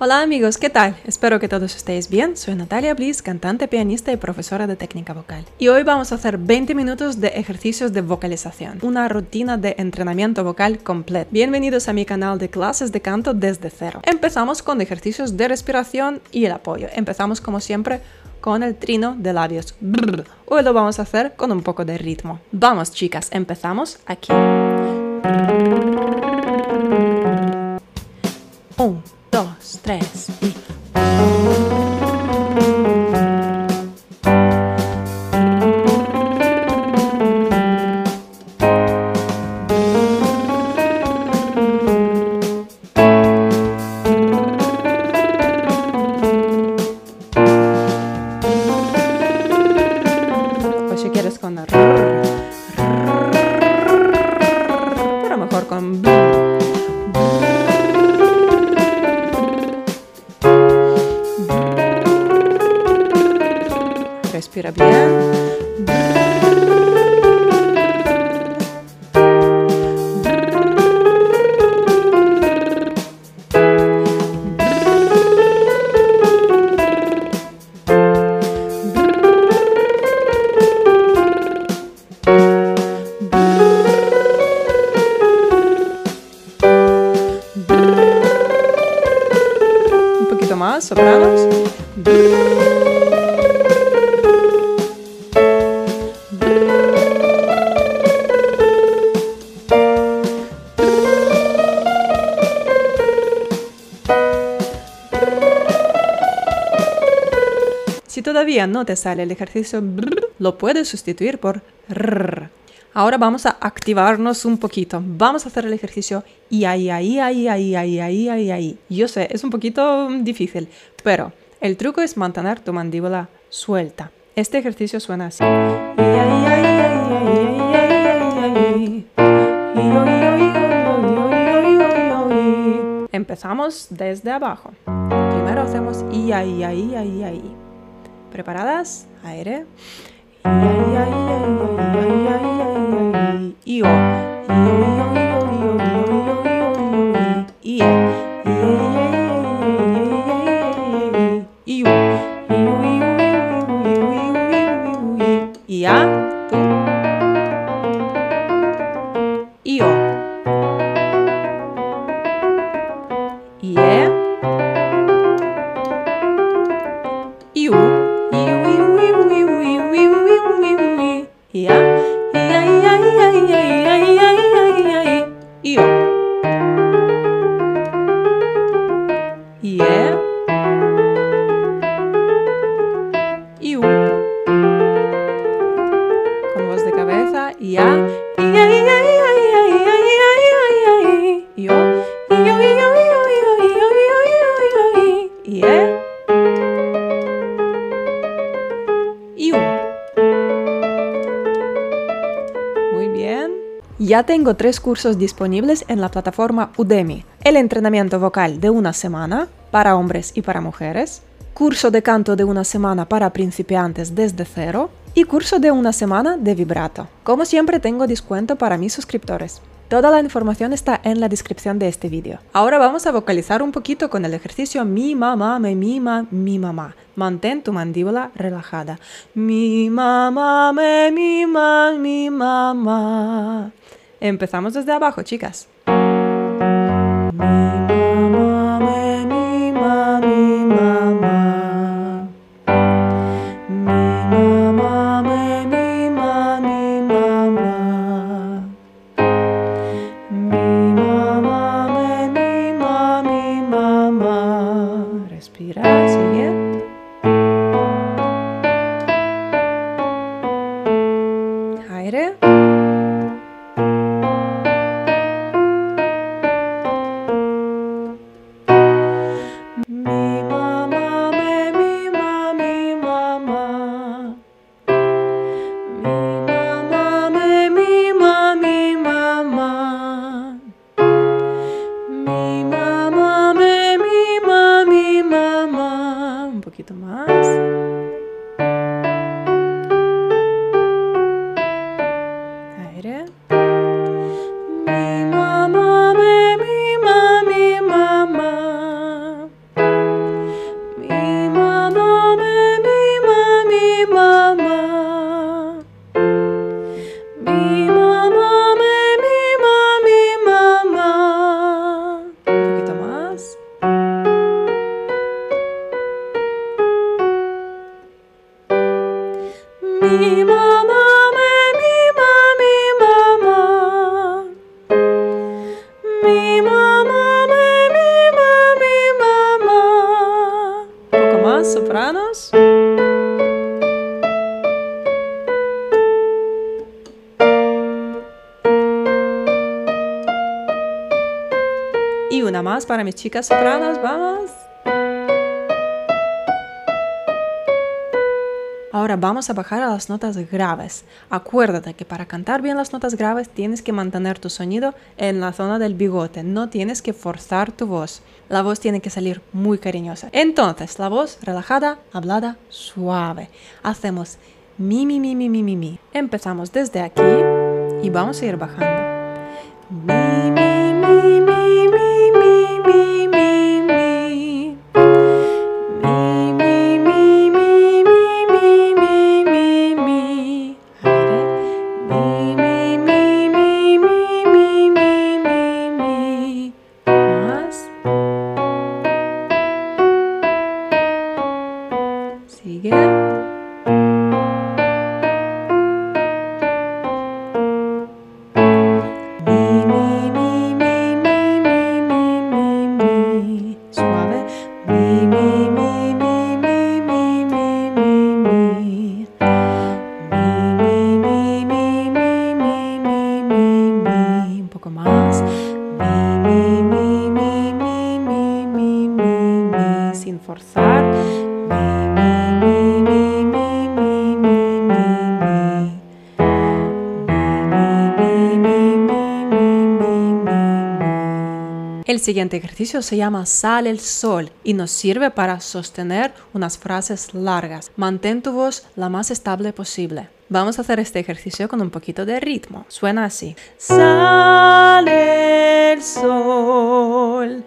Hola amigos, ¿qué tal? Espero que todos estéis bien. Soy Natalia Bliss, cantante, pianista y profesora de técnica vocal. Y hoy vamos a hacer 20 minutos de ejercicios de vocalización, una rutina de entrenamiento vocal completo. Bienvenidos a mi canal de clases de canto desde cero. Empezamos con ejercicios de respiración y el apoyo. Empezamos como siempre con el trino de labios. Hoy lo vamos a hacer con un poco de ritmo. Vamos chicas, empezamos aquí. Un, dois, três e. todavía no te sale el ejercicio lo puedes sustituir por rrr. Ahora vamos a activarnos un poquito. Vamos a hacer el ejercicio y ahí, ahí, ahí, ahí, ahí, ahí, ahí, ahí. Yo sé, es un poquito difícil, pero el truco es mantener tu mandíbula suelta. Este ejercicio suena así. Empezamos desde abajo. Primero hacemos y ahí, ahí, ahí, ahí. ¿Preparadas? Aire. Y, y, tengo tres cursos disponibles en la plataforma Udemy. El entrenamiento vocal de una semana para hombres y para mujeres, curso de canto de una semana para principiantes desde cero y curso de una semana de vibrato. Como siempre tengo descuento para mis suscriptores. Toda la información está en la descripción de este vídeo. Ahora vamos a vocalizar un poquito con el ejercicio mi mamá me mima mi mamá. Mantén tu mandíbula relajada. Mi mamá me mima mi mamá. Empezamos desde abajo, chicas. Para mis chicas sopranos, vamos. Ahora vamos a bajar a las notas graves. Acuérdate que para cantar bien las notas graves tienes que mantener tu sonido en la zona del bigote, no tienes que forzar tu voz. La voz tiene que salir muy cariñosa. Entonces, la voz relajada, hablada, suave. Hacemos mi, mi, mi, mi, mi, mi, mi. Empezamos desde aquí y vamos a ir bajando. Mi, más. Mi, mi, mi, mi, mi, mi, mi, mi, mi. Sin forzar. Mi, mi, mi, mi, mi, mi, mi, mi. El siguiente ejercicio se llama Sale el sol y nos sirve para sostener unas frases largas. Mantén tu voz la más estable posible. Vamos a hacer este ejercicio con un poquito de ritmo. Suena así. Sale el sol.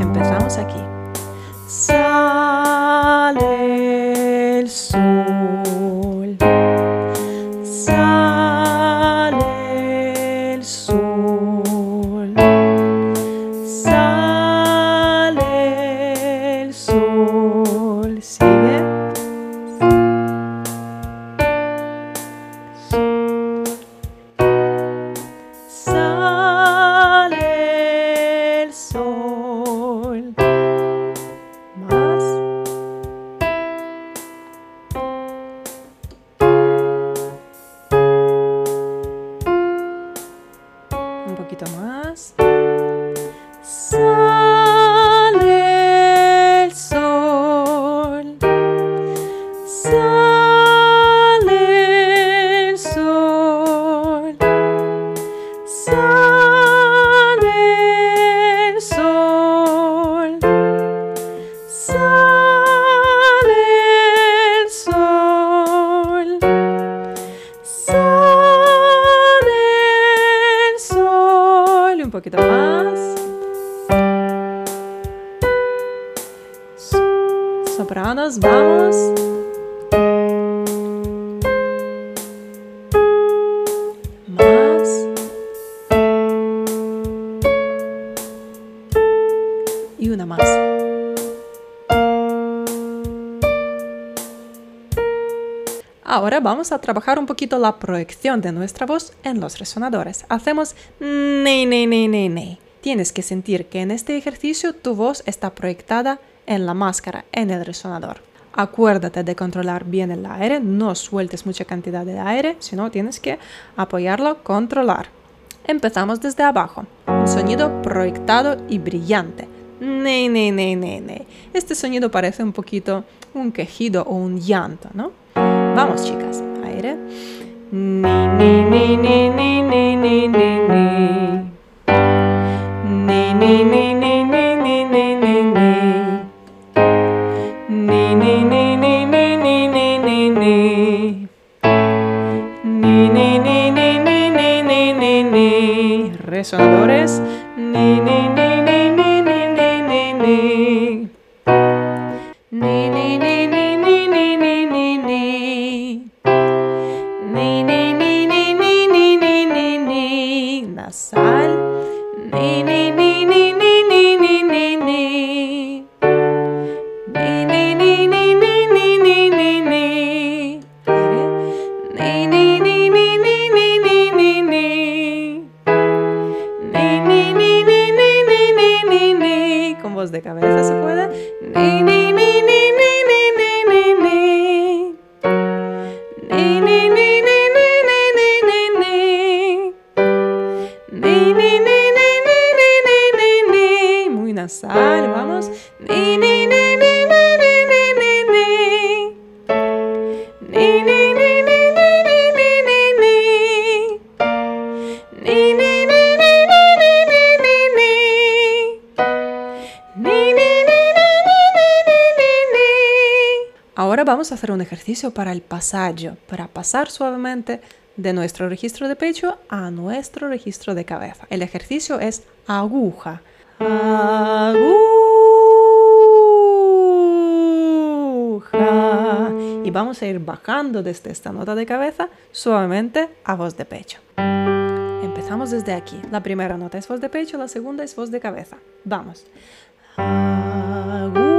Empezamos aquí. Sale poquito más. Sopranos, vamos. Vamos a trabajar un poquito la proyección de nuestra voz en los resonadores. Hacemos ne, ne, ne, ne, ne. Tienes que sentir que en este ejercicio tu voz está proyectada en la máscara, en el resonador. Acuérdate de controlar bien el aire, no sueltes mucha cantidad de aire, sino tienes que apoyarlo, controlar. Empezamos desde abajo, un sonido proyectado y brillante. Ne, ne, ne, ne, ne. Este sonido parece un poquito un quejido o un llanto, ¿no? Vamos, chicas, aire. Ni, ni, ni, ni, ni, ni, ni, ni, ni. Ni, ni, ni, ni, ni, ni, ni, ni, ni. Ni, ni, ni, ni, ni, ni, ni, ni, ni. Ni, ni, ni, ni, ni, ni, ni, ni, ni. Resonadores. Ni, vamos a hacer un ejercicio para el pasaje, para pasar suavemente de nuestro registro de pecho a nuestro registro de cabeza. El ejercicio es aguja. Aguja. Y vamos a ir bajando desde esta nota de cabeza suavemente a voz de pecho. Empezamos desde aquí. La primera nota es voz de pecho, la segunda es voz de cabeza. Vamos. Aguja.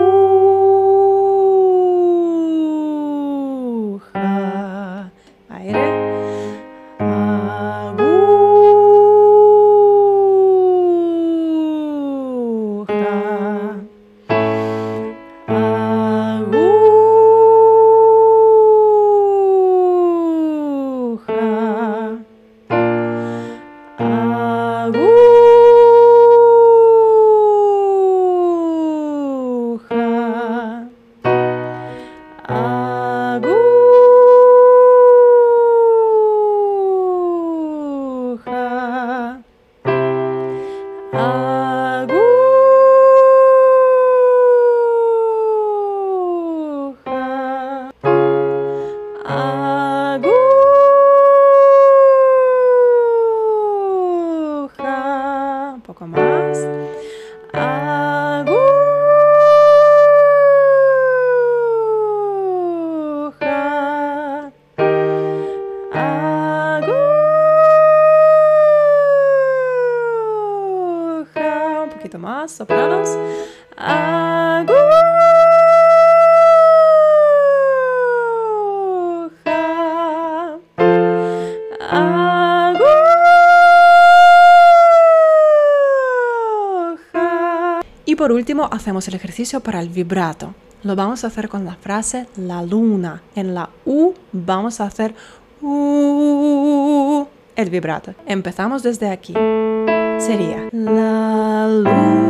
Más, sopranos. Aguja. Aguja. Y por último hacemos el ejercicio para el vibrato. Lo vamos a hacer con la frase la luna. En la U vamos a hacer U, el vibrato. Empezamos desde aquí. Sería la lalu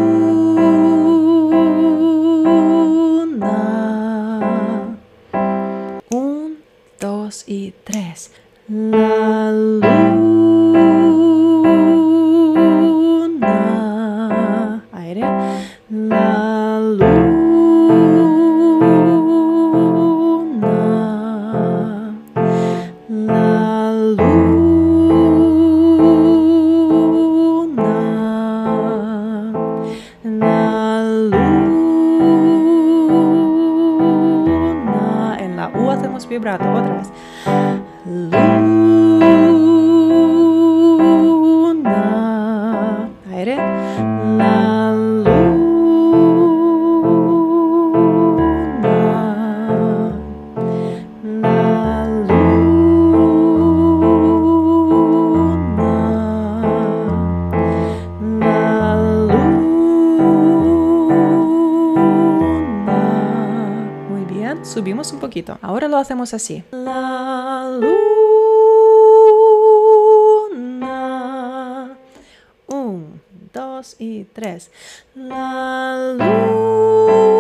Outra, vamos vibrar outra vez. Luz. Hacemos así. La luna. Un, dos y tres. La luna.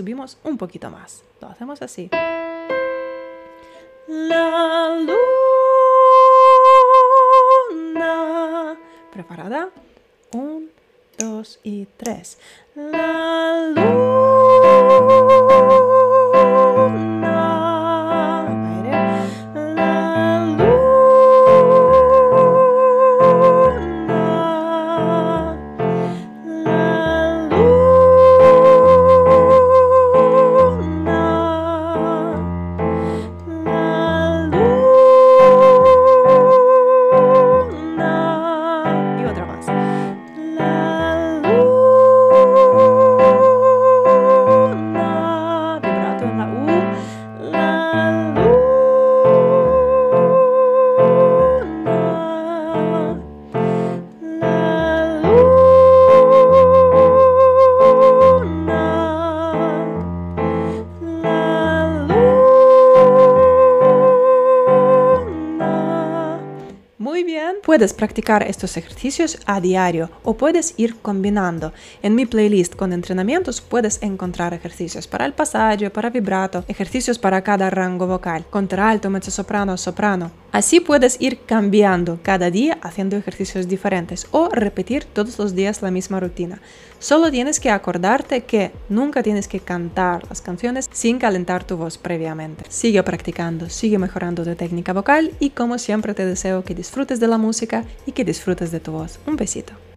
subimos un poquito más. Lo hacemos así. La luna. ¿Preparada? Un, dos y tres. La luna. Puedes practicar estos ejercicios a diario o puedes ir combinando. En mi playlist con entrenamientos puedes encontrar ejercicios para el pasaje, para vibrato, ejercicios para cada rango vocal, contralto, mezzosoprano, soprano. Así puedes ir cambiando cada día haciendo ejercicios diferentes o repetir todos los días la misma rutina. Solo tienes que acordarte que nunca tienes que cantar las canciones sin calentar tu voz previamente. Sigue practicando, sigue mejorando tu técnica vocal y como siempre te deseo que disfrutes de la música y que disfrutes de tu voz. Un besito.